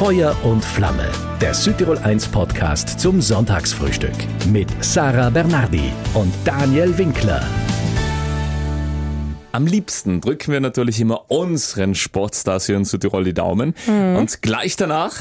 Feuer und Flamme, der Südtirol 1 Podcast zum Sonntagsfrühstück mit Sarah Bernardi und Daniel Winkler. Am liebsten drücken wir natürlich immer unseren Sportstars hier in Südtirol die Daumen. Und gleich danach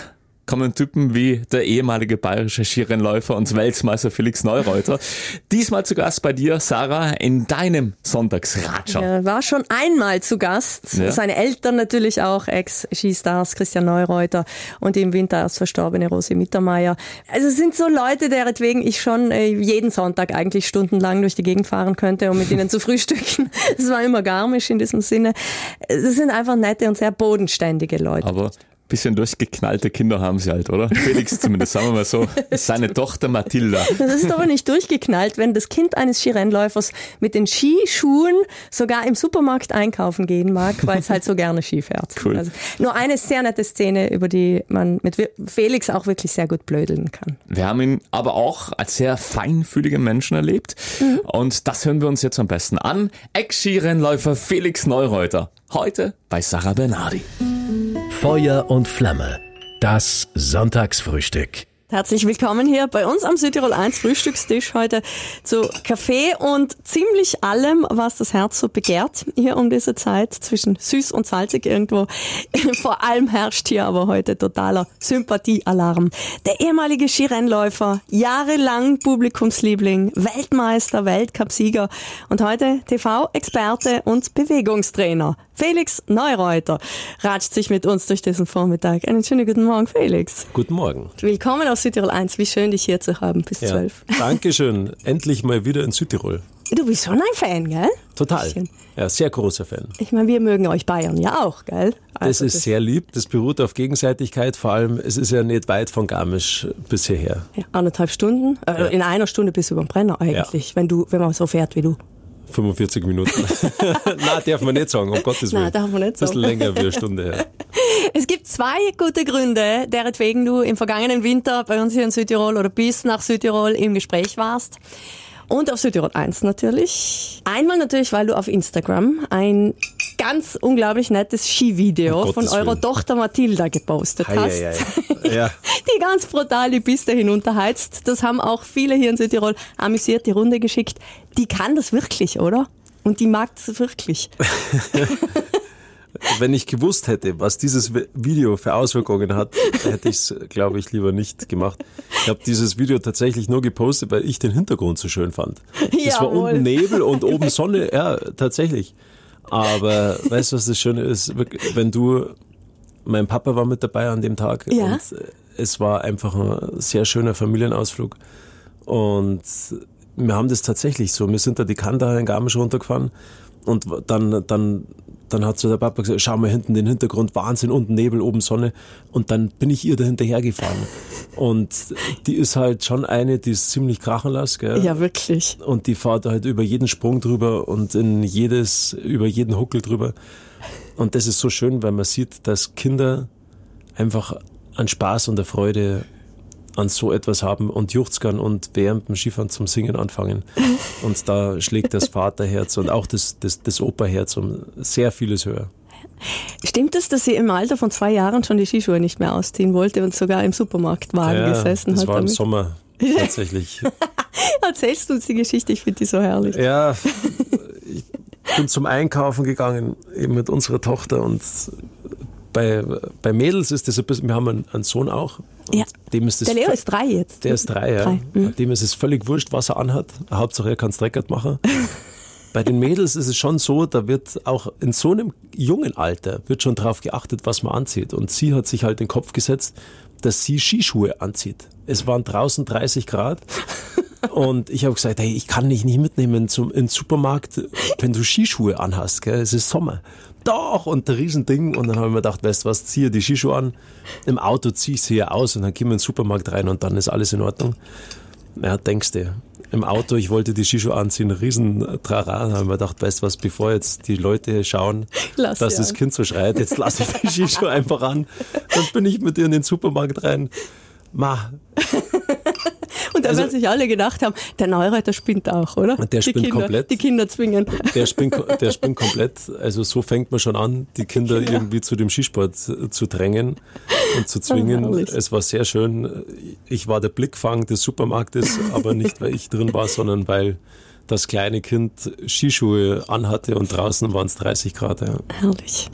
kommen Typen wie der ehemalige bayerische Skirennläufer und Weltmeister Felix Neureuter. Diesmal zu Gast bei dir, Sarah, in deinem Sonntagsratscher. Er war schon einmal zu Gast. Ja. Seine Eltern natürlich auch, Ex-Skistars Christian Neureuter und die im Winter erst verstorbene Rosi Mittermeier. Also es sind so Leute, deretwegen ich schon äh, jeden Sonntag eigentlich stundenlang durch die Gegend fahren könnte, um mit ihnen zu frühstücken. Es war immer garmisch in diesem Sinne. Es sind einfach nette und sehr bodenständige Leute. Aber bisschen durchgeknallte Kinder haben sie halt, oder? Felix zumindest, sagen wir mal so. Seine Tochter Mathilda. Das ist aber nicht durchgeknallt, wenn das Kind eines Skirennläufers mit den Skischuhen sogar im Supermarkt einkaufen gehen mag, weil es halt so gerne Ski fährt. Cool. Also nur eine sehr nette Szene, über die man mit Felix auch wirklich sehr gut blödeln kann. Wir haben ihn aber auch als sehr feinfühligen Menschen erlebt. Und das hören wir uns jetzt am besten an. Ex-Skirennläufer Felix Neureuter. Heute bei Sarah Bernardi. Feuer und Flamme, das Sonntagsfrühstück. Herzlich willkommen hier bei uns am Südtirol 1 Frühstückstisch heute zu Kaffee und ziemlich allem, was das Herz so begehrt hier um diese Zeit zwischen süß und salzig irgendwo. Vor allem herrscht hier aber heute totaler Sympathiealarm. Der ehemalige Skirennläufer, jahrelang Publikumsliebling, Weltmeister, Weltcupsieger und heute TV-Experte und Bewegungstrainer. Felix Neureuter ratscht sich mit uns durch diesen Vormittag. Einen schönen guten Morgen, Felix. Guten Morgen. Willkommen aus Südtirol 1. Wie schön, dich hier zu haben bis Ja. 12. Dankeschön. Endlich mal wieder in Südtirol. Du bist schon ein Fan, gell? Total. Bisschen. Ja, sehr großer Fan. Ich meine, wir mögen euch Bayern ja auch, gell? Das Also ist sehr lieb. Das beruht auf Gegenseitigkeit. Vor allem, es ist ja nicht weit von Garmisch bis hierher. Ja, anderthalb Stunden. Äh, In einer Stunde bist du über den Brenner eigentlich, wenn du, wenn man so fährt wie du. 45 Minuten. Na, darf man nicht sagen, um Gottes Willen. Nein, darf man nicht Bisschen sagen. länger wie eine Stunde her. Es gibt zwei gute Gründe, deretwegen du im vergangenen Winter bei uns hier in Südtirol oder bis nach Südtirol im Gespräch warst. Und auf Südtirol 1 natürlich. Einmal natürlich, weil du auf Instagram ein ganz unglaublich nettes Skivideo Um von Gottes eurer Willen. Tochter Mathilda gepostet Hei, hast. hei, hei. Ja. die ganz brutal die Piste hinunterheizt. Das haben auch viele hier in Südtirol amüsiert die Runde geschickt. Die kann das wirklich, oder? Und die mag das wirklich. Wenn ich gewusst hätte, was dieses Video für Auswirkungen hat, hätte ich es, glaube ich, lieber nicht gemacht. Ich habe dieses Video tatsächlich nur gepostet, weil ich den Hintergrund so schön fand. Es war unten Nebel und oben Sonne, ja, tatsächlich. Aber weißt du, was das Schöne ist? Wenn du, mein Papa war mit dabei an dem Tag Ja. und es war einfach ein sehr schöner Familienausflug. Und wir haben das tatsächlich so. Wir sind da die Kanda in Garmisch runtergefahren und dann, dann, dann hat so der Papa gesagt, schau mal hinten den Hintergrund, Wahnsinn, unten Nebel, oben Sonne. Und dann bin ich ihr da hinterher gefahren. Und die ist halt schon eine, die ist ziemlich krachenlass, gell? Ja, wirklich. Und die fährt halt über jeden Sprung drüber und in jedes, über jeden Huckel drüber. Und das ist so schön, weil man sieht, dass Kinder einfach an Spaß und der Freude an so etwas haben und juchzern und während dem Skifahren zum Singen anfangen. Und da schlägt das Vaterherz und auch das, das, das Operherz um sehr vieles höher. Stimmt es, dass sie im Alter von zwei Jahren schon die Skischuhe nicht mehr ausziehen wollte und sogar im Supermarktwagen gesessen das hat? war im damit? Sommer tatsächlich. Erzählst du uns die Geschichte? Ich finde die so herrlich. Ja, ich bin zum Einkaufen gegangen, eben mit unserer Tochter und bei, bei Mädels ist das ein bisschen, wir haben einen, einen Sohn auch. Ja. dem ist Der Leo ist drei jetzt. Der ist drei, ja. Drei, mhm. Dem ist es völlig wurscht, was er anhat. Hauptsache er kann es dreckert machen. Bei den Mädels ist es schon so, da wird auch in so einem jungen Alter wird schon drauf geachtet, was man anzieht. Und sie hat sich halt den Kopf gesetzt, dass sie Skischuhe anzieht. Es waren draußen 30 Grad. Und ich habe gesagt, hey, ich kann dich nicht mitnehmen zum ins Supermarkt, wenn du Skischuhe anhast, gell? Es ist Sommer. Doch, und der Riesending. Und dann habe ich mir gedacht, weißt du was, ziehe die Skischuhe an. Im Auto ziehe ich sie ja aus und dann gehen wir in den Supermarkt rein und dann ist alles in Ordnung. Ja, denkst du. Im Auto, ich wollte die Skischuhe anziehen, riesen Trara. Dann habe ich mir gedacht, weißt du was, bevor jetzt die Leute schauen, Lass dass das an. Kind so schreit, jetzt lasse ich die Skischuhe einfach an. Dann bin ich mit ihr in den Supermarkt rein. Ma, da Also- werden sich alle gedacht haben, der Neureiter spinnt auch, oder? Der spinnt Kinder, komplett. Die Kinder zwingen. Der spinnt, der spinnt komplett. Also so fängt man schon an, die Kinder irgendwie zu dem Skisport zu drängen. und zu zwingen. Oh, es war sehr schön. Ich war der Blickfang des Supermarktes, aber nicht, weil ich drin war, sondern weil das kleine Kind Skischuhe anhatte und draußen waren es 30 Grad. Ja. Herrlich.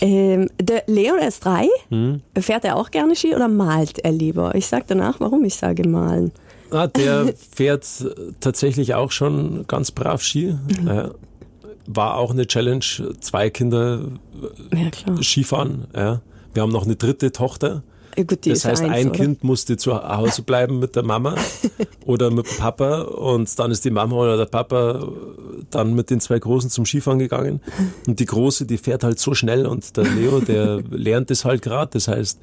Ähm, der Leo, der ist drei. Hm? Fährt er auch gerne Ski oder malt er lieber? Ich sage danach, warum ich sage malen. Ah, der fährt tatsächlich auch schon ganz brav Ski. Ja. War auch eine Challenge, zwei Kinder Ja, klar. Skifahren. Ja. Wir haben noch eine dritte Tochter. Ja, Gut, Das heißt, eins, ein oder? Kind musste zu Hause bleiben mit der Mama oder mit dem Papa und dann ist die Mama oder der Papa dann mit den zwei Großen zum Skifahren gegangen. Und die Große, die fährt halt so schnell und der Leo, der lernt das halt gerade. Das heißt,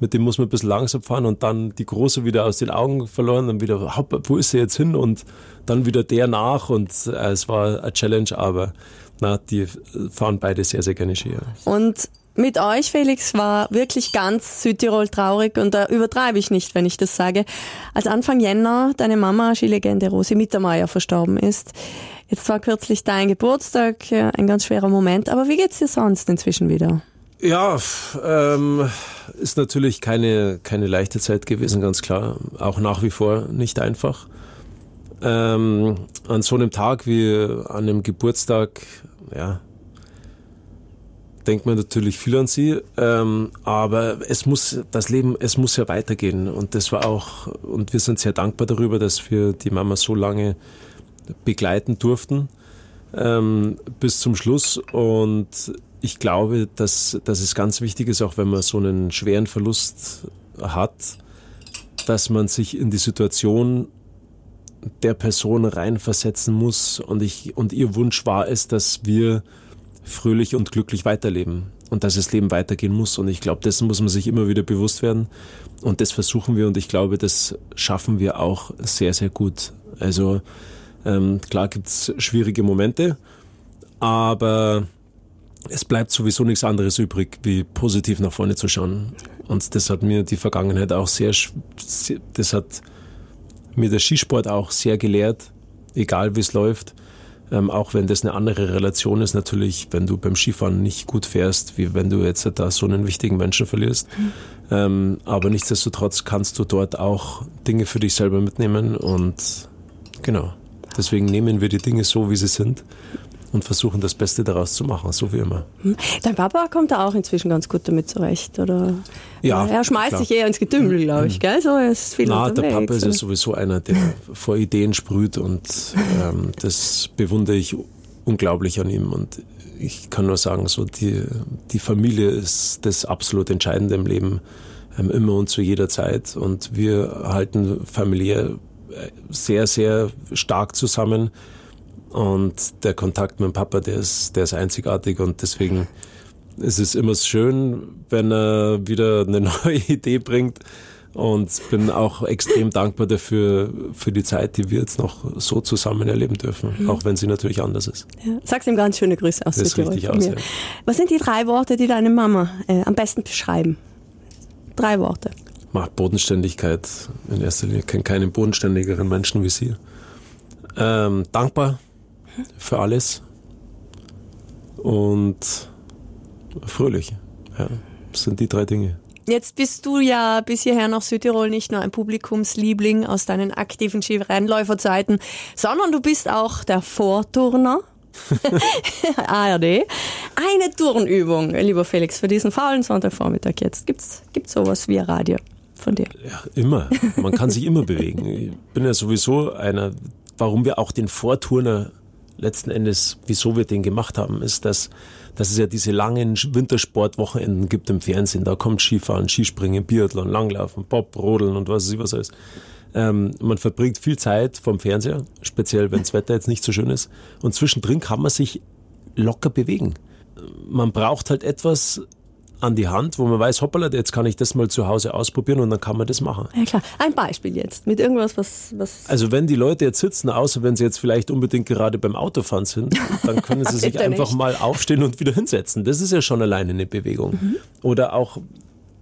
mit dem muss man ein bisschen langsam fahren und dann die Große wieder aus den Augen verloren, dann wieder, wo ist sie jetzt hin? Und dann wieder der nach und äh, es war eine Challenge, aber na, die fahren beide sehr, sehr gerne Ski. ja. Und mit euch, Felix, war wirklich ganz Südtirol traurig und da übertreibe ich nicht, wenn ich das sage. Als Anfang Jänner deine Mama, Skilegende Rosi Mittermeier, verstorben ist. Jetzt war kürzlich dein Geburtstag, ein ganz schwerer Moment, aber wie geht's dir sonst inzwischen wieder? Ja, ähm, ist natürlich keine, keine leichte Zeit gewesen, ganz klar. Auch nach wie vor nicht einfach. Ähm, an so einem Tag wie an einem Geburtstag, ja, denkt man natürlich viel an sie, ähm, aber es muss, das Leben, es muss ja weitergehen und das war auch, und wir sind sehr dankbar darüber, dass wir die Mama so lange begleiten durften ähm, bis zum Schluss. Und ich glaube, dass, dass es ganz wichtig ist, auch wenn man so einen schweren Verlust hat, dass man sich in die Situation der Person reinversetzen muss. Und, ich, und ihr Wunsch war es, dass wir fröhlich und glücklich weiterleben und dass das Leben weitergehen muss. Und ich glaube, dessen muss man sich immer wieder bewusst werden. Und das versuchen wir und ich glaube, das schaffen wir auch sehr, sehr gut. Also ähm, klar gibt's schwierige Momente, aber es bleibt sowieso nichts anderes übrig, wie positiv nach vorne zu schauen. Und das hat mir die Vergangenheit auch sehr, das hat mir der Skisport auch sehr gelehrt, egal wie es läuft. Ähm, auch wenn das eine andere Relation ist, natürlich, wenn du beim Skifahren nicht gut fährst, wie wenn du jetzt da so einen wichtigen Menschen verlierst. Ähm, aber nichtsdestotrotz kannst du dort auch Dinge für dich selber mitnehmen und genau. Deswegen nehmen wir die Dinge so, wie sie sind und versuchen das Beste daraus zu machen, so wie immer. Dein Papa kommt da auch inzwischen ganz gut damit zurecht, oder? Ja, Er schmeißt klar. sich eher ins Getümmel, glaube ich, gell? So, ist viel Na, der. Papa ist ja sowieso einer, der vor Ideen sprüht und ähm, das bewundere ich unglaublich an ihm. Und ich kann nur sagen, so die, die Familie ist das absolut Entscheidende im Leben, ähm, immer und zu jeder Zeit. Und wir halten familiär äh, sehr, sehr stark zusammen. Und der Kontakt mit dem Papa, der ist, der ist einzigartig und deswegen ist es immer schön, wenn er wieder eine neue Idee bringt. Und bin auch extrem dankbar dafür, für die Zeit, die wir jetzt noch so zusammen erleben dürfen. Auch wenn sie natürlich anders ist. Ja. Sag's ihm ganz schöne Grüße aus Das richtig aus, ja. Was sind die drei Worte, die deine Mama äh, am besten beschreiben? Drei Worte. Macht Bodenständigkeit in erster Linie. Ich kenne keinen bodenständigeren Menschen wie sie. Ähm, dankbar für alles und fröhlich. Ja, das sind die drei Dinge. Jetzt bist du ja bis hierher nach Südtirol nicht nur ein Publikumsliebling aus deinen aktiven Skirennläuferzeiten, sondern du bist auch der Vorturner. ARD. Eine Turnübung, lieber Felix, für diesen faulen Sonntagvormittag jetzt. Gibt's, gibt's sowas wie Radio von dir? Ja, immer. Man kann sich immer bewegen. Ich bin ja sowieso einer, warum wir auch den Vorturner letzten Endes, wieso wir den gemacht haben, ist, dass, dass es ja diese langen Wintersportwochenenden gibt im Fernsehen. Da kommt Skifahren, Skispringen, Biathlon, Langlaufen, Bob, Rodeln und was weiß ich was alles. Ähm, man verbringt viel Zeit vorm Fernseher, speziell wenn das Wetter jetzt nicht so schön ist. Und zwischendrin kann man sich locker bewegen. Man braucht halt etwas an die Hand, wo man weiß, hoppala, jetzt kann ich das mal zu Hause ausprobieren und dann kann man das machen. Ja klar. Ein Beispiel jetzt mit irgendwas, was, was Also wenn die Leute jetzt sitzen, außer wenn sie jetzt vielleicht unbedingt gerade beim Autofahren sind, dann können sie sich einfach nicht. mal aufstehen und wieder hinsetzen. Das ist ja schon alleine eine Bewegung. Oder auch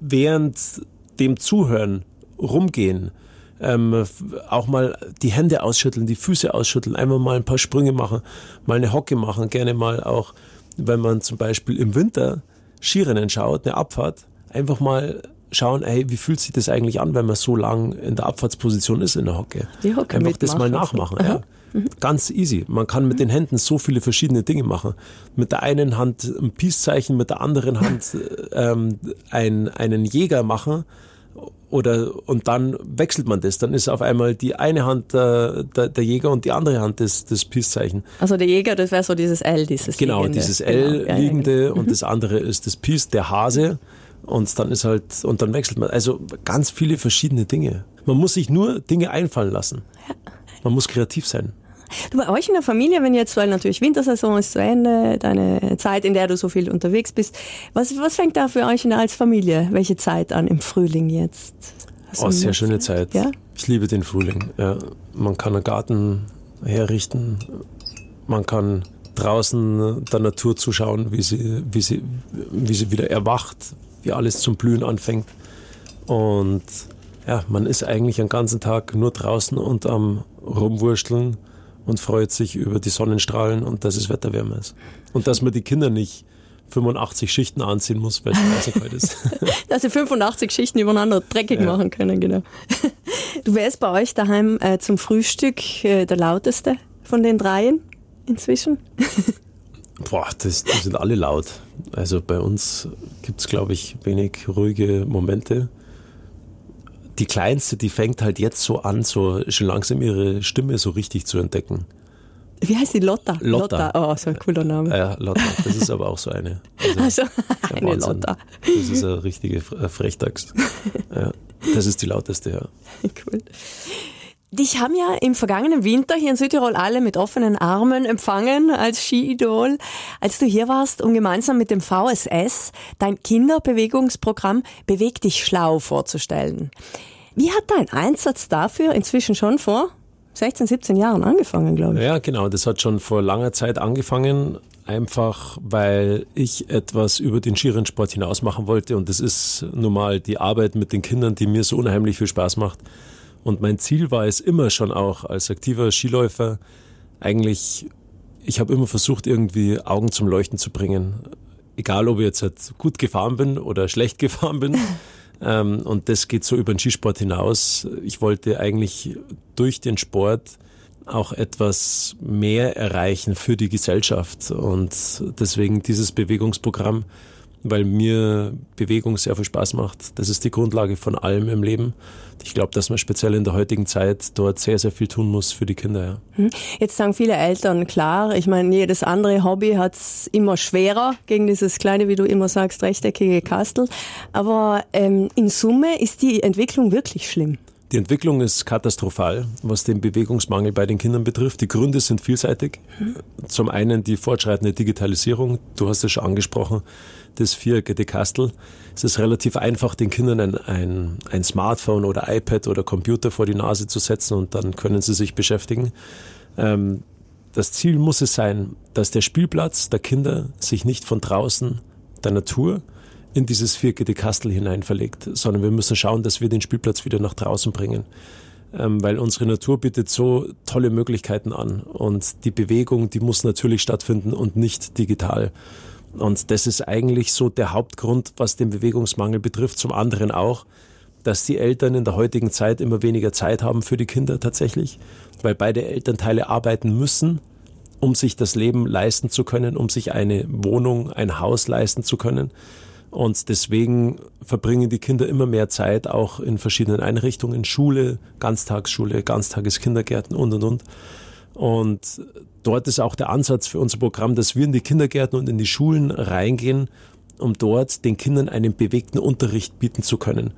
während dem Zuhören rumgehen, ähm, auch mal die Hände ausschütteln, die Füße ausschütteln, einfach mal ein paar Sprünge machen, mal eine Hocke machen, gerne mal auch, wenn man zum Beispiel im Winter Skirennen schaut, eine Abfahrt, einfach mal schauen, hey, wie fühlt sich das eigentlich an, wenn man so lang in der Abfahrtsposition ist in der Hocke? Die Hocke Einfach das mal mitmachen. nachmachen. Ja. Ganz easy. Man kann mit den Händen so viele verschiedene Dinge machen. Mit der einen Hand ein Peace-Zeichen, mit der anderen Hand ähm, ein, einen Jäger machen oder und dann wechselt man das. Dann ist auf einmal die eine Hand äh, der, der Jäger und die andere Hand das, das Peace-Zeichen. Also der Jäger, das wäre so dieses L, dieses Genau, liegende. dieses Genau, L ja, ja, liegende und das andere ist das Peace, der Hase. Und dann ist halt, und dann wechselt man. Also ganz viele verschiedene Dinge. Man muss sich nur Dinge einfallen lassen. Man muss kreativ sein. Du, bei euch in der Familie, wenn jetzt, weil natürlich Wintersaison ist zu Ende, deine Zeit, in der du so viel unterwegs bist, was, was fängt da für euch in der, als Familie, welche Zeit an im Frühling jetzt? Hast Oh, sehr schöne Zeit. Ja? Ich liebe den Frühling. Ja. Man kann einen Garten herrichten. Man kann draußen der Natur zuschauen, wie sie, wie sie, wie sie wieder erwacht, wie alles zum Blühen anfängt. Und ja, man ist eigentlich den ganzen Tag nur draußen und am Rumwursteln und freut sich über die Sonnenstrahlen und dass es Wetterwärme ist. Und dass man die Kinder nicht 85 Schichten anziehen muss, weil es so kalt ist. Dass sie 85 Schichten übereinander dreckig Ja. machen können, genau. Du wärst bei euch daheim äh, zum Frühstück äh, der lauteste von den dreien inzwischen? Boah, das, die sind alle laut. Also bei uns gibt's es, glaube ich, wenig ruhige Momente. Die kleinste, die fängt halt jetzt so an, so schon langsam ihre Stimme so richtig zu entdecken. Wie heißt die Lotta? Lotta. Oh, so ein cooler Name. Äh, Lotta, das ist aber auch so eine. Also, Also, eine Wahnsinn. Lotta. Das ist eine richtige äh, Frechdachs. Ja, das ist die lauteste, ja. Cool. Dich haben ja im vergangenen Winter hier in Südtirol alle mit offenen Armen empfangen als Skiidol, als du hier warst, um gemeinsam mit dem VSS dein Kinderbewegungsprogramm Beweg dich schlau vorzustellen. Wie hat dein Einsatz dafür inzwischen schon vor 16, 17 Jahren angefangen, glaube ich? Ja, genau. Das hat schon vor langer Zeit angefangen. Einfach, weil ich etwas über den Skirennsport hinaus machen wollte. Und das ist nun mal die Arbeit mit den Kindern, die mir so unheimlich viel Spaß macht. Und mein Ziel war es immer schon auch als aktiver Skiläufer, eigentlich, ich habe immer versucht, irgendwie Augen zum Leuchten zu bringen. Egal, ob ich jetzt halt gut gefahren bin oder schlecht gefahren bin. Ähm, und das geht so über den Skisport hinaus. Ich wollte eigentlich durch den Sport auch etwas mehr erreichen für die Gesellschaft. Und deswegen dieses Bewegungsprogramm, weil mir Bewegung sehr viel Spaß macht. Das ist die Grundlage von allem im Leben. Ich glaube, dass man speziell in der heutigen Zeit dort sehr, sehr viel tun muss für die Kinder. Ja. Jetzt sagen viele Eltern, klar, ich meine, jedes andere Hobby hat's immer schwerer gegen dieses kleine, wie du immer sagst, rechteckige Kastel. Aber ähm, in Summe ist die Entwicklung wirklich schlimm. Die Entwicklung ist katastrophal, was den Bewegungsmangel bei den Kindern betrifft. Die Gründe sind vielseitig. Zum einen die fortschreitende Digitalisierung. Du hast es schon angesprochen, das viereckige Kastel. Es ist relativ einfach, den Kindern ein, ein, ein Smartphone oder iPad oder Computer vor die Nase zu setzen und dann können sie sich beschäftigen. Ähm, das Ziel muss es sein, dass der Spielplatz der Kinder sich nicht von draußen der Natur in dieses viereckige Kastel hinein verlegt, sondern wir müssen schauen, dass wir den Spielplatz wieder nach draußen bringen. Ähm, weil unsere Natur bietet so tolle Möglichkeiten an und die Bewegung, die muss natürlich stattfinden und nicht digital. Und das ist eigentlich so der Hauptgrund, was den Bewegungsmangel betrifft. Zum anderen auch, dass die Eltern in der heutigen Zeit immer weniger Zeit haben für die Kinder tatsächlich, weil beide Elternteile arbeiten müssen, um sich das Leben leisten zu können, um sich eine Wohnung, ein Haus leisten zu können. Und deswegen verbringen die Kinder immer mehr Zeit auch in verschiedenen Einrichtungen, Schule, Ganztagsschule, Ganztageskindergärten und, und, und. Und dort ist auch der Ansatz für unser Programm, dass wir in die Kindergärten und in die Schulen reingehen, um dort den Kindern einen bewegten Unterricht bieten zu können.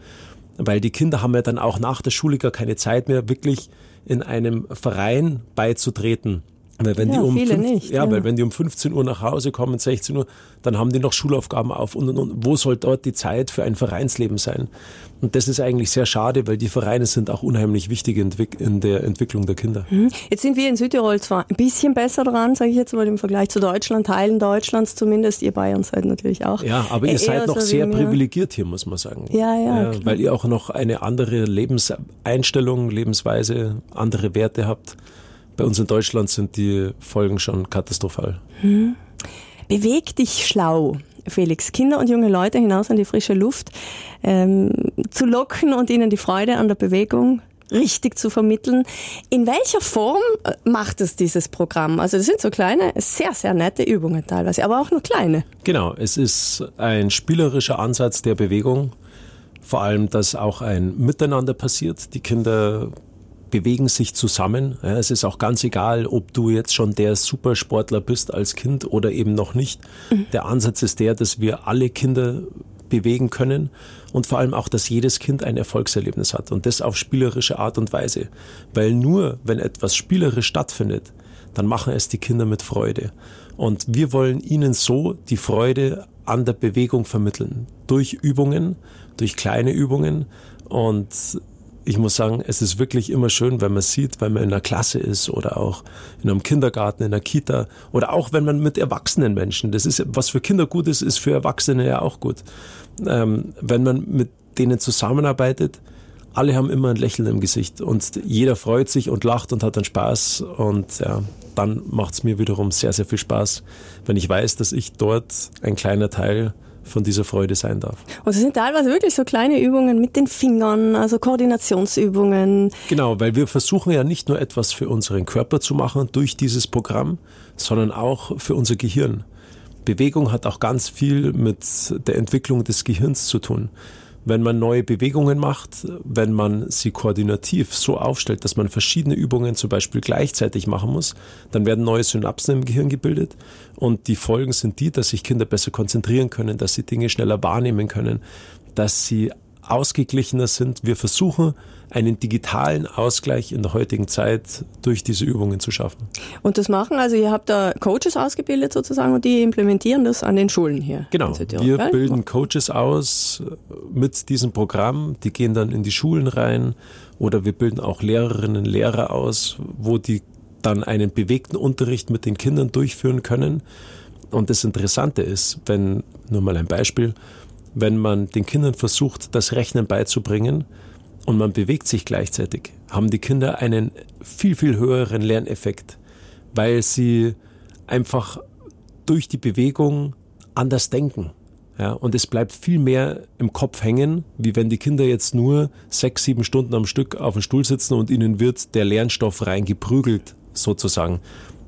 Weil die Kinder haben ja dann auch nach der Schule gar keine Zeit mehr, wirklich in einem Verein beizutreten. Weil wenn Ja, die um viele fünf- nicht, ja, ja. weil wenn die um 15 Uhr nach Hause kommen, 16 Uhr, dann haben die noch Schulaufgaben auf und, und, und. Wo soll dort die Zeit für ein Vereinsleben sein? Und das ist eigentlich sehr schade, weil die Vereine sind auch unheimlich wichtig in, der Entwicklung der Kinder. Jetzt sind wir in Südtirol zwar ein bisschen besser dran, sage ich jetzt mal im Vergleich zu Deutschland, Teilen Deutschlands zumindest. Ihr Bayern seid natürlich auch. Ja, aber ihr seid noch sehr privilegiert hier, muss man sagen. Ja, ja, klar. Weil ihr auch noch eine andere Lebenseinstellung, Lebensweise, andere Werte habt. Bei uns in Deutschland sind die Folgen schon katastrophal. Beweg dich schlau Felix, Kinder und junge Leute hinaus an die frische Luft ähm, zu locken und ihnen die Freude an der Bewegung richtig zu vermitteln. In welcher Form äh, macht es dieses Programm? Also das sind so kleine, sehr, sehr nette Übungen teilweise, aber auch nur kleine. Genau, es ist ein spielerischer Ansatz der Bewegung. Vor allem, dass auch ein Miteinander passiert. Die Kinder bewegen sich zusammen. Ja, es ist auch ganz egal, ob du jetzt schon der Supersportler bist als Kind oder eben noch nicht. Mhm. Der Ansatz ist der, dass wir alle Kinder bewegen können und vor allem auch, dass jedes Kind ein Erfolgserlebnis hat und das auf spielerische Art und Weise. Weil nur wenn etwas spielerisch stattfindet, dann machen es die Kinder mit Freude. Und wir wollen ihnen so die Freude an der Bewegung vermitteln. Durch Übungen, durch kleine Übungen. Und ich muss sagen, es ist wirklich immer schön, wenn man sieht, wenn man in einer Klasse ist oder auch in einem Kindergarten, in einer Kita oder auch wenn man mit erwachsenen Menschen, das ist, was für Kinder gut ist, ist für Erwachsene ja auch gut. Ähm, wenn man mit denen zusammenarbeitet, alle haben immer ein Lächeln im Gesicht und jeder freut sich und lacht und hat dann Spaß und ja, dann macht es mir wiederum sehr, sehr viel Spaß, wenn ich weiß, dass ich dort ein kleiner Teil von dieser Freude sein darf. Und es sind teilweise wirklich so kleine Übungen mit den Fingern, also Koordinationsübungen. Genau, weil wir versuchen ja nicht nur etwas für unseren Körper zu machen durch dieses Programm, sondern auch für unser Gehirn. Bewegung hat auch ganz viel mit der Entwicklung des Gehirns zu tun wenn man neue Bewegungen macht, wenn man sie koordinativ so aufstellt, dass man verschiedene Übungen zum Beispiel gleichzeitig machen muss, dann werden neue Synapsen im Gehirn gebildet und die Folgen sind die, dass sich Kinder besser konzentrieren können, dass sie Dinge schneller wahrnehmen können, dass sie ausgeglichener sind. Wir versuchen, einen digitalen Ausgleich in der heutigen Zeit durch diese Übungen zu schaffen. Und das machen, also ihr habt da Coaches ausgebildet sozusagen und die implementieren das an den Schulen hier. Genau, wir bilden Coaches aus mit diesem Programm, die gehen dann in die Schulen rein oder wir bilden auch Lehrerinnen und Lehrer aus, wo die dann einen bewegten Unterricht mit den Kindern durchführen können. Und das Interessante ist, wenn, nur mal ein Beispiel, wenn man den Kindern versucht, das Rechnen beizubringen, und man bewegt sich gleichzeitig, haben die Kinder einen viel, viel höheren Lerneffekt, weil sie einfach durch die Bewegung anders denken. Ja, und es bleibt viel mehr im Kopf hängen, wie wenn die Kinder jetzt nur sechs, sieben Stunden am Stück auf dem Stuhl sitzen und ihnen wird der Lernstoff reingeprügelt, sozusagen.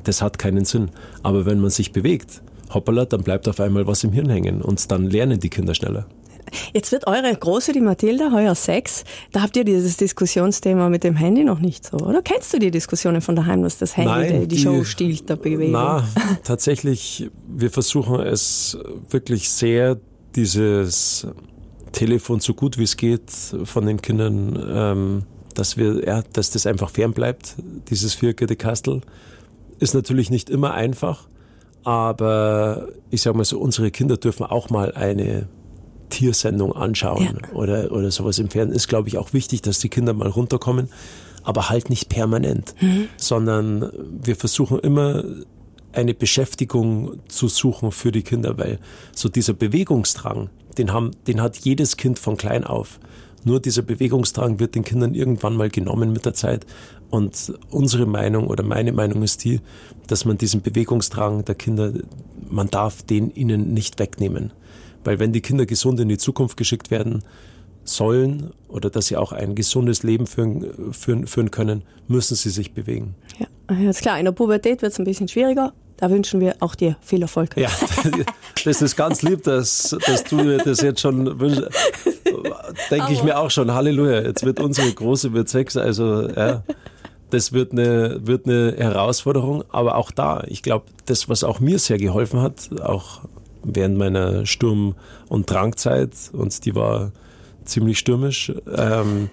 Das hat keinen Sinn. Aber wenn man sich bewegt, hoppala, dann bleibt auf einmal was im Hirn hängen und dann lernen die Kinder schneller. Jetzt wird eure Große, die Mathilda, heuer sechs. Da habt ihr dieses Diskussionsthema mit dem Handy noch nicht so, oder? Kennst du die Diskussionen von daheim, was das Handy Nein, die, die, Show stiehlt der Bewegung? Na, tatsächlich, wir versuchen es wirklich sehr, dieses Telefon so gut wie es geht von den Kindern, ähm, dass wir, ja, dass das einfach fern bleibt, dieses vierte Kastel. Ist natürlich nicht immer einfach, aber ich sage mal so, unsere Kinder dürfen auch mal eine Tiersendung anschauen ja. oder, oder sowas im Fernsehen, ist, glaube ich, auch wichtig, dass die Kinder mal runterkommen, aber halt nicht permanent, mhm. sondern wir versuchen immer eine Beschäftigung zu suchen für die Kinder, weil so dieser Bewegungsdrang, den, haben, den hat jedes Kind von klein auf. Nur dieser Bewegungsdrang wird den Kindern irgendwann mal genommen mit der Zeit. Und unsere Meinung oder meine Meinung ist die, dass man diesen Bewegungsdrang der Kinder, man darf den ihnen nicht wegnehmen. Weil wenn die Kinder gesund in die Zukunft geschickt werden sollen oder dass sie auch ein gesundes Leben führen, führen, führen können, müssen sie sich bewegen. Ja, ist klar. In der Pubertät wird es ein bisschen schwieriger. Da wünschen wir auch dir viel Erfolg. Ja, das ist ganz lieb, dass, dass du mir das jetzt schon wünschst. Denke ich mir auch schon, Halleluja, jetzt wird unsere Große wird sechs, also ja, das wird eine, wird eine Herausforderung. Aber auch da, ich glaube, das, was auch mir sehr geholfen hat, auch während meiner Sturm- und Drangzeit, und die war ziemlich stürmisch, ähm,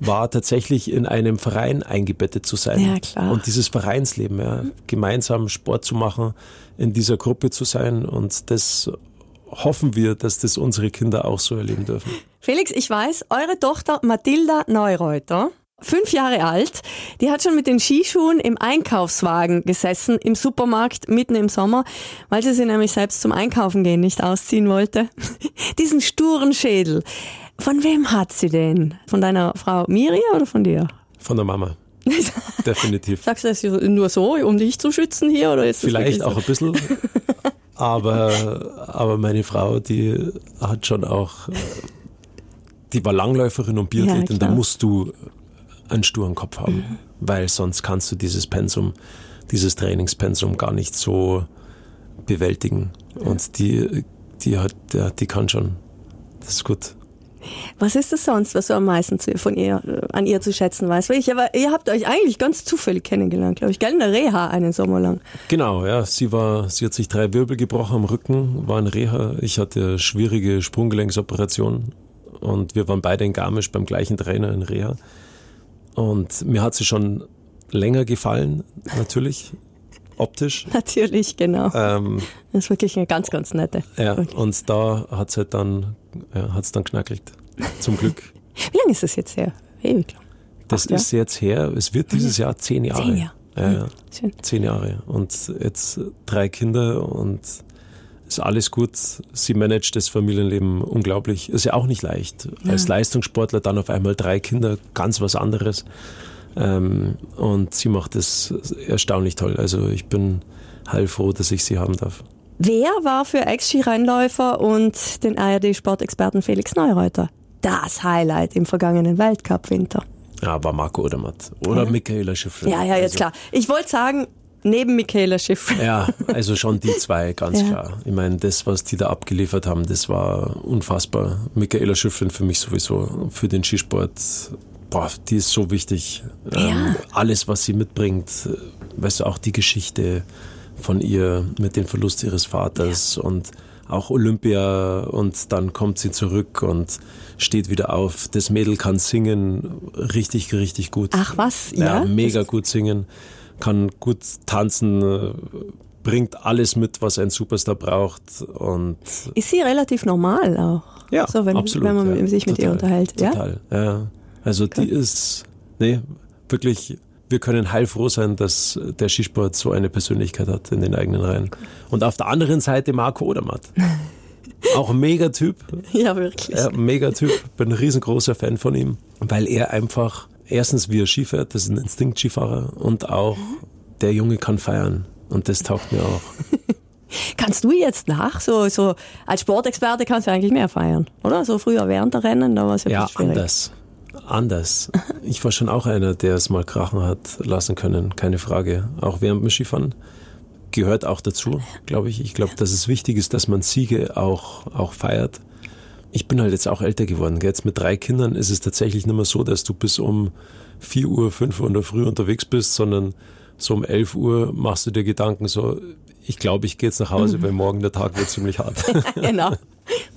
war tatsächlich in einem Verein eingebettet zu sein. Ja, klar. Und dieses Vereinsleben, ja, gemeinsam Sport zu machen, in dieser Gruppe zu sein. Und das hoffen wir, dass das unsere Kinder auch so erleben dürfen. Felix, ich weiß, eure Tochter Mathilda Neureuter fünf Jahre alt, die hat schon mit den Skischuhen im Einkaufswagen gesessen im Supermarkt mitten im Sommer, weil sie sie nämlich selbst zum Einkaufen gehen nicht ausziehen wollte. Diesen sturen Schädel. Von wem hat sie den? Von deiner Frau Miri oder von dir? Von der Mama. Definitiv. Sagst du das nur so, um dich zu schützen hier? Oder ist Vielleicht auch ein bisschen. Aber, aber meine Frau, die hat schon auch, die war Langläuferin und Biathletin, Ja, da musst du einen sturen Kopf haben, weil sonst kannst du dieses Pensum, dieses Trainingspensum gar nicht so bewältigen. Und die, die hat, ja, die kann schon. Das ist gut. Was ist das sonst, was du am meisten von ihr, an ihr zu schätzen weißt? Weil ich, aber ihr habt euch eigentlich ganz zufällig kennengelernt, glaube ich, gell? In der Reha einen Sommer lang. Genau, ja. Sie war, sie hat sich drei Wirbel gebrochen am Rücken, war in Reha. Ich hatte schwierige Sprunggelenksoperationen und wir waren beide in Garmisch beim gleichen Trainer in Reha. Und mir hat sie schon länger gefallen, natürlich, optisch. Natürlich, genau. Ähm, Das ist wirklich eine ganz, ganz nette. ja, und da hat's halt dann, ja, hat's dann knackelt. Zum Glück. Wie lange ist das jetzt her? Ewig lang. Das Acht ist jetzt her, es wird dieses Jahr zehn Jahre. Zehn Jahre. Ja, ja. Schön. Zehn Jahre. Und jetzt drei Kinder und ist alles gut. Sie managt das Familienleben unglaublich. Ist ja auch nicht leicht. Als Leistungssportler dann auf einmal drei Kinder, ganz was anderes. Ähm, und sie macht das erstaunlich toll. Also ich bin heilfroh, dass ich sie haben darf. Wer war für Ex-Skirennläufer und den ARD-Sportexperten Felix Neureuter das Highlight im vergangenen Weltcup-Winter? Ja, war Marco Odermatt. Oder Michaela Schiffler. Ja, ja, jetzt also, klar. Ich wollte sagen, neben Michaela Schiff. Ja, also schon die zwei, ganz Ja. klar. Ich meine, das, was die da abgeliefert haben, das war unfassbar. Michaela Schifflin für mich sowieso, für den Skisport, boah, die ist so wichtig. Ähm, alles, was sie mitbringt, äh, weißt du, auch die Geschichte von ihr mit dem Verlust ihres Vaters und auch Olympia und dann kommt sie zurück und steht wieder auf. Das Mädel kann singen, richtig, richtig gut. Ach was, Ja, ja? mega gut singen, kann gut tanzen, äh, bringt alles mit, was ein Superstar braucht und Ist sie relativ normal auch? ja, so, wenn, absolut. wenn man ja, sich mit ihr unterhält. Ja? Total, ja. Also die ist, nee, wirklich, wir können heilfroh sein, dass der Skisport so eine Persönlichkeit hat in den eigenen Reihen. Und auf der anderen Seite Marco Odermatt. Auch ein Megatyp, Ja, wirklich. ja, Megatyp, bin ein riesengroßer Fan von ihm, weil er einfach, erstens wie er Ski fährt, das ist ein Instinkt-Skifahrer und auch der Junge kann feiern und das taugt mir auch. Kannst du jetzt nach, so, so als Sportexperte kannst du eigentlich mehr feiern, oder? So früher während der Rennen, da war es ja, Ja, schwierig. anders. Anders. Ich war schon auch einer, der es mal krachen hat lassen können, keine Frage. Auch während dem Skifahren gehört auch dazu, glaube ich. Ich glaube, dass es wichtig ist, dass man Siege auch, auch feiert. Ich bin halt jetzt auch älter geworden. Jetzt mit drei Kindern ist es tatsächlich nicht mehr so, dass du bis um 4 Uhr, 5 Uhr in der Früh unterwegs bist, sondern so um 11 Uhr machst du dir Gedanken so, ich glaube, ich gehe jetzt nach Hause, weil morgen der Tag wird ziemlich hart. genau.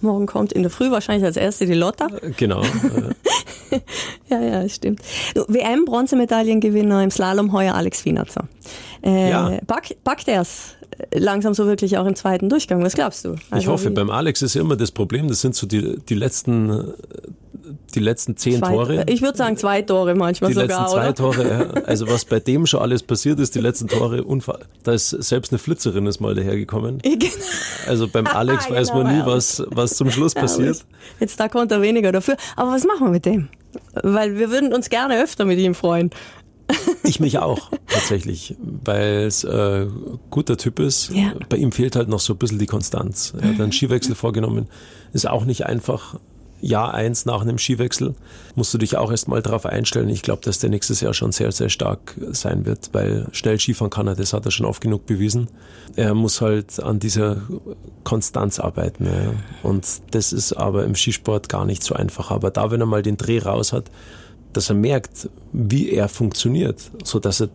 Morgen kommt in der Früh wahrscheinlich als erste die Lotta. genau. äh, Ja, ja, stimmt. WM-Bronzemedaillengewinner im Slalom heuer Alex Wienerzer. Äh, Ja. pack, packt er es langsam so wirklich auch im zweiten Durchgang? Was glaubst du? Ich Also hoffe, wie- beim Alex ist ja immer das Problem, das sind so die, die letzten, die letzten zehn zwei, Tore. Ich würde sagen zwei Tore manchmal die sogar, letzten zwei oder? Tore, ja. also was bei dem schon alles passiert ist, die letzten Tore, unfa da ist selbst eine Flitzerin ist mal dahergekommen. Genau. Also beim Alex weiß Genau, man nie, ja. was, was zum Schluss passiert. Jetzt da konnte er weniger dafür. Aber was machen wir mit dem? Weil wir würden uns gerne öfter mit ihm freuen. Ich mich auch, tatsächlich, weil es äh, guter Typ ist. Ja. Bei ihm fehlt halt noch so ein bisschen die Konstanz. Er hat einen Skiwechsel vorgenommen. Ist auch nicht einfach. Jahr eins nach einem Skiwechsel musst du dich auch erst mal drauf einstellen. Ich glaube, dass der nächstes Jahr schon sehr, sehr stark sein wird, weil schnell Skifahren kann er, das hat er schon oft genug bewiesen. Er muss halt an dieser Konstanz arbeiten. Ja. Und das ist aber im Skisport gar nicht so einfach. Aber da, wenn er mal den Dreh raus hat, dass er merkt, wie er funktioniert, so dass er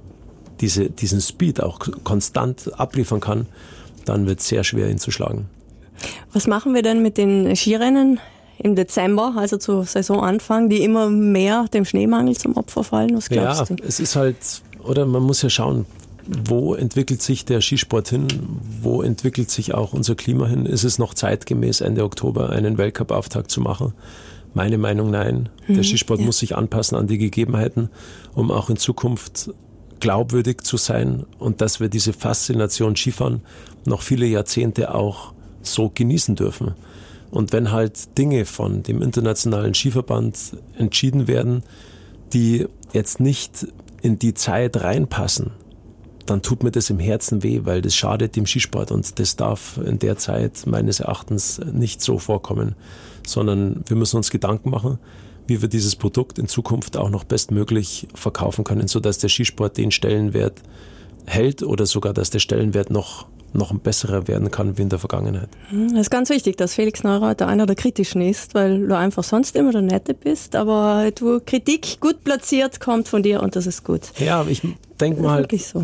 diese, diesen Speed auch konstant abliefern kann, dann wird es sehr schwer, ihn zu schlagen. Was machen wir denn mit den Skirennen im Dezember, also zu Saisonanfang, die immer mehr dem Schneemangel zum Opfer fallen? Was glaubst ja, du? es ist halt, oder man muss ja schauen, wo entwickelt sich der Skisport hin? Wo entwickelt sich auch unser Klima hin? Ist es noch zeitgemäß, Ende Oktober einen Weltcup-Auftakt zu machen? Meine Meinung nein. Der Skisport muss sich anpassen an die Gegebenheiten, um auch in Zukunft glaubwürdig zu sein und dass wir diese Faszination Skifahren noch viele Jahrzehnte auch so genießen dürfen. Und wenn halt Dinge von dem Internationalen Skiverband entschieden werden, die jetzt nicht in die Zeit reinpassen, dann tut mir das im Herzen weh, weil das schadet dem Skisport und das darf in der Zeit meines Erachtens nicht so vorkommen, sondern wir müssen uns Gedanken machen, wie wir dieses Produkt in Zukunft auch noch bestmöglich verkaufen können, sodass der Skisport den Stellenwert hält oder sogar, dass der Stellenwert noch noch ein besserer werden kann wie in der Vergangenheit. Hm, das ist ganz wichtig, dass Felix Neureuter einer der Kritischen ist, weil du einfach sonst immer der Nette bist, aber du Kritik gut platziert kommt von dir und das ist gut. Ja, ich denke mal, so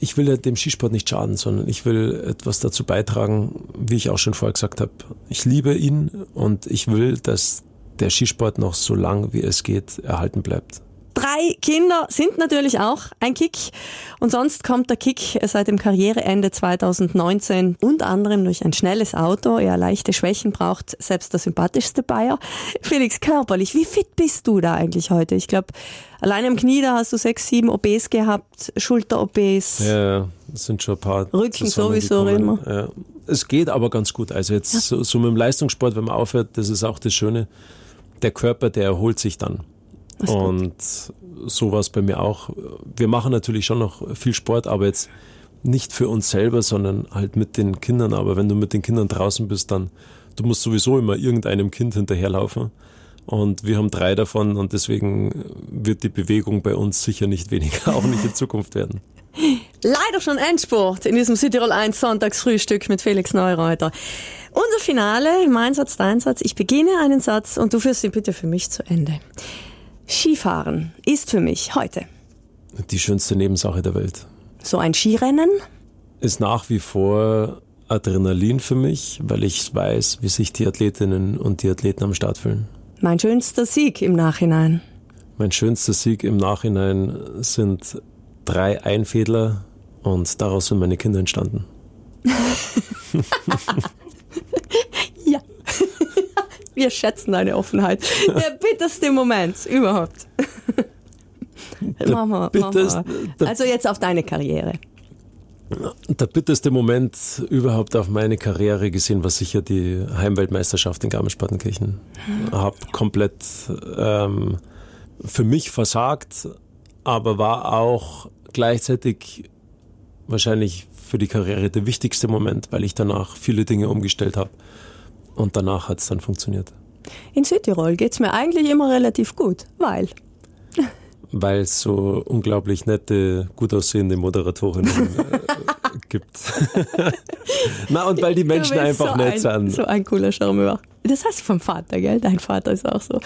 ich will dem Skisport nicht schaden, sondern ich will etwas dazu beitragen, wie ich auch schon vorher gesagt habe. Ich liebe ihn und ich will, dass der Skisport noch so lang wie es geht erhalten bleibt. Drei Kinder sind natürlich auch ein Kick. Und sonst kommt der Kick seit dem Karriereende 2019 unter anderem durch ein schnelles Auto. Er leichte Schwächen braucht selbst der sympathischste Bayer. Felix, körperlich, wie fit bist du da eigentlich heute? Ich glaube, allein im Knie, da hast du sechs, sieben OBs gehabt, Schulter-OBs. Ja, das sind schon ein paar. Rücken sowieso immer. Ja. Es geht aber ganz gut. Also jetzt ja. so, so mit dem Leistungssport, wenn man aufhört, das ist auch das Schöne. Der Körper, der erholt sich dann. Und so war es bei mir auch. Wir machen natürlich schon noch viel Sport, aber jetzt nicht für uns selber, sondern halt mit den Kindern. Aber wenn du mit den Kindern draußen bist, dann du musst sowieso immer irgendeinem Kind hinterherlaufen. Und wir haben drei davon und deswegen wird die Bewegung bei uns sicher nicht weniger, auch nicht in Zukunft werden. Leider schon Endsport in diesem Südtirol 1 Sonntagsfrühstück mit Felix Neureuter. Unser Finale, mein Satz, dein Satz. Ich beginne einen Satz und du führst ihn bitte für mich zu Ende. Skifahren ist für mich heute die schönste Nebensache der Welt. So ein Skirennen? Ist nach wie vor Adrenalin für mich, weil ich weiß, wie sich die Athletinnen und die Athleten am Start fühlen. Mein schönster Sieg im Nachhinein. Mein schönster Sieg im Nachhinein sind drei Einfädler und daraus sind meine Kinder entstanden. Wir schätzen deine Offenheit. Der bitterste Moment überhaupt. machen wir. Also jetzt auf deine Karriere. Der bitterste Moment überhaupt auf meine Karriere gesehen war sicher die Heimweltmeisterschaft in Garmisch-Partenkirchen. Hab komplett ähm, für mich versagt, aber war auch gleichzeitig wahrscheinlich für die Karriere der wichtigste Moment, weil ich danach viele Dinge umgestellt habe. Und danach hat es dann funktioniert. In Südtirol geht es mir eigentlich immer relativ gut, weil. Weil es so unglaublich nette, gut aussehende Moderatorinnen äh, gibt. Na, und weil die Menschen einfach so nett ein, sind. So ein cooler Charmeur. Das heißt vom Vater, gell? Dein Vater ist auch so.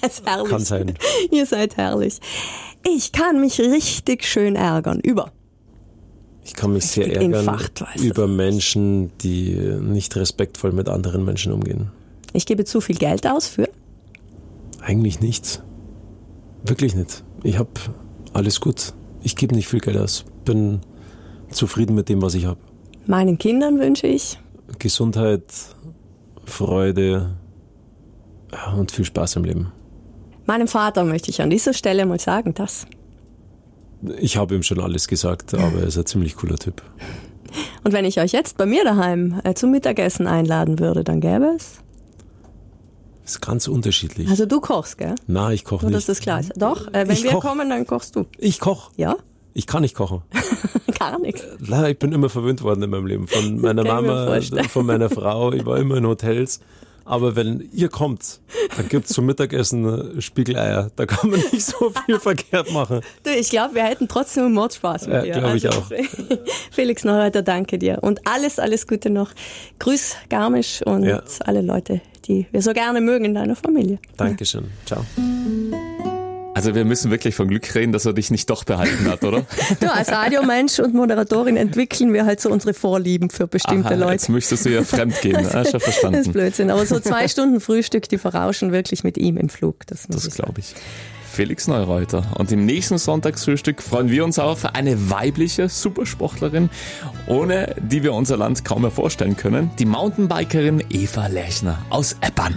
er ist herrlich. Kann sein. Ihr seid herrlich. Ich kann mich richtig schön ärgern über ich kann mich sehr ärgern über Menschen, die nicht respektvoll mit anderen Menschen umgehen. Ich gebe zu viel Geld aus für? Eigentlich nichts. Wirklich nicht. Ich habe alles gut. Ich gebe nicht viel Geld aus. Bin zufrieden mit dem, was ich habe. Meinen Kindern wünsche ich Gesundheit, Freude und viel Spaß im Leben. Meinem Vater möchte ich an dieser Stelle mal sagen, dass ich habe ihm schon alles gesagt, aber er ist ein ziemlich cooler Typ. Und wenn ich euch jetzt bei mir daheim äh, zum Mittagessen einladen würde, dann gäbe es? Das ist ganz unterschiedlich. Also du kochst, gell? Nein, ich koche nicht. Dass das klar ist. Doch, äh, wenn ich wir koch. kommen, dann kochst du. Ich koche. Ja? Ich kann nicht kochen. Gar nichts. Leider, ich bin immer verwöhnt worden in meinem Leben. Von meiner Mama, von meiner Frau. Ich war immer in Hotels. Aber wenn ihr kommt, dann gibt's zum Mittagessen Spiegeleier. Da kann man nicht so viel verkehrt machen. Du, ich glaube, wir hätten trotzdem Mordspaß mit ja, dir. glaube ich also, auch. Felix Neureiter, danke dir. Und alles, alles Gute noch. Grüß Garmisch und ja. alle Leute, die wir so gerne mögen in deiner Familie. Dankeschön. Ciao. Also wir müssen wirklich von Glück reden, dass er dich nicht doch behalten hat, oder? du, als Radiomensch und Moderatorin entwickeln wir halt so unsere Vorlieben für bestimmte Aha, Leute. Jetzt möchtest du ja fremd gehen, das, ah, schon verstanden. Das ist Blödsinn, aber so zwei Stunden Frühstück, die verrauschen wirklich mit ihm im Flug. Das, das glaube ich. Felix Neureuter. Und im nächsten Sonntagsfrühstück freuen wir uns auf eine weibliche Supersportlerin, ohne die wir unser Land kaum mehr vorstellen können, die Mountainbikerin Eva Lechner aus Eppern.